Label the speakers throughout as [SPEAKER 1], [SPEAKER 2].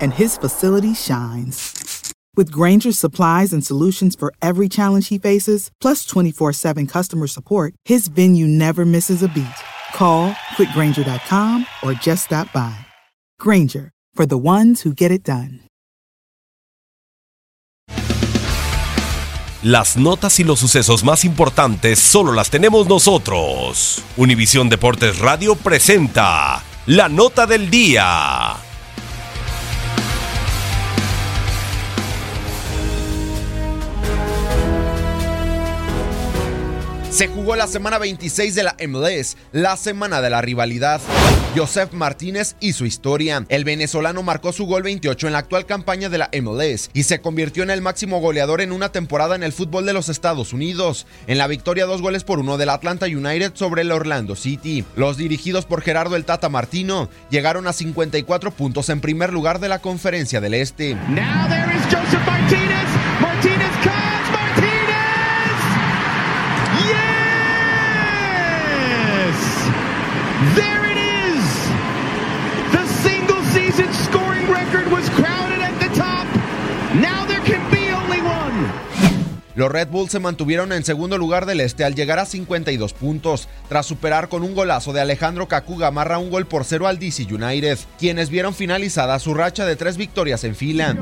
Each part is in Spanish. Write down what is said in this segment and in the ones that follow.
[SPEAKER 1] and his facility shines. With Granger's supplies and solutions for every challenge he faces, plus 24 7 customer support, his venue never misses a beat. Call quickgranger.com or just stop by. Granger, for the ones who get it done.
[SPEAKER 2] Las notas y los sucesos más importantes solo las tenemos nosotros. Univisión Deportes Radio presenta la nota del día.
[SPEAKER 3] Se jugó la semana 26 de la MLS, la semana de la rivalidad. Joseph Martínez y su historia. El venezolano marcó su gol 28 en la actual campaña de la MLS y se convirtió en el máximo goleador en una temporada en el fútbol de los Estados Unidos. En la victoria dos goles por uno del Atlanta United sobre el Orlando City. Los dirigidos por Gerardo el Tata Martino llegaron a 54 puntos en primer lugar de la conferencia del Este.
[SPEAKER 4] Martinez.
[SPEAKER 3] Los Red Bulls se mantuvieron en segundo lugar del este al llegar a 52 puntos, tras superar con un golazo de Alejandro Kaku Gamarra un gol por cero al DC United, quienes vieron finalizada su racha de tres victorias en fila.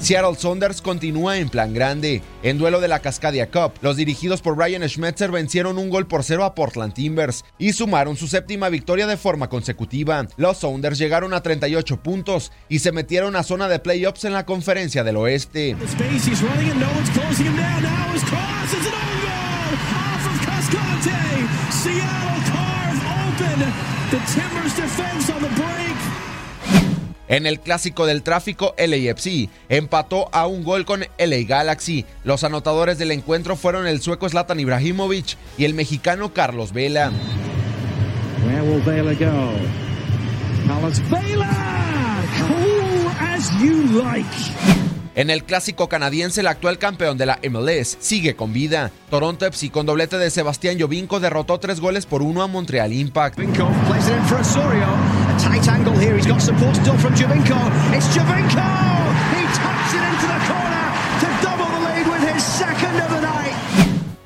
[SPEAKER 3] Seattle Saunders continúa en plan grande. En duelo de la Cascadia Cup, los dirigidos por Ryan Schmetzer vencieron un gol por cero a Portland Timbers y sumaron su séptima victoria de forma consecutiva. Los Sounders llegaron a 38 puntos y se metieron a zona de playoffs en la conferencia del oeste.
[SPEAKER 4] Space, he's running it, no one's closing him down. Now his cross is an own goal off of Cascante. Seattle carve open the Timbers defense on the break.
[SPEAKER 3] En el clásico del tráfico, LAFC empató a un gol con LA Galaxy. Los anotadores del encuentro fueron el sueco Zlatan Ibrahimovic y el mexicano Carlos Vela.
[SPEAKER 4] Where will Vela go? Carlos Vela! Cool as you like.
[SPEAKER 3] En el clásico canadiense, el actual campeón de la MLS sigue con vida. Toronto FC con doblete de Sebastián Jovinko derrotó tres goles por uno a Montreal Impact.
[SPEAKER 5] Tight angle here. He's got support still from Jovinko. It's Jovinko! He taps it into the corner to double the lead with his second of the night.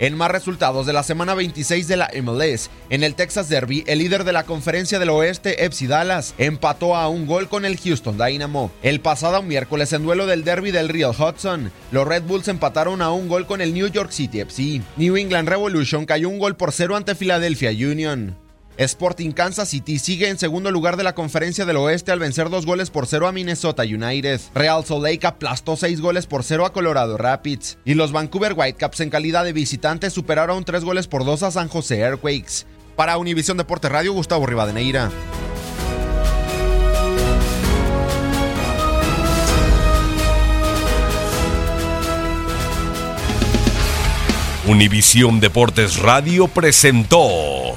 [SPEAKER 3] En más resultados de la semana 26 de la MLS, en el Texas Derby, el líder de la conferencia del oeste, FC Dallas, empató a un gol con el Houston Dynamo. El pasado miércoles, en duelo del derby del Real Hudson, los Red Bulls empataron a un gol con el New York City FC. New England Revolution cayó un gol por cero ante Philadelphia Union. Sporting Kansas City sigue en segundo lugar de la conferencia del oeste al vencer dos goles por cero a Minnesota United. Real Salt Lake aplastó seis goles por cero a Colorado Rapids. Y los Vancouver Whitecaps en calidad de visitantes superaron tres goles por dos a San José Earthquakes. Para Univisión Deporte Radio, Gustavo Rivadeneira.
[SPEAKER 2] Univisión Deportes Radio presentó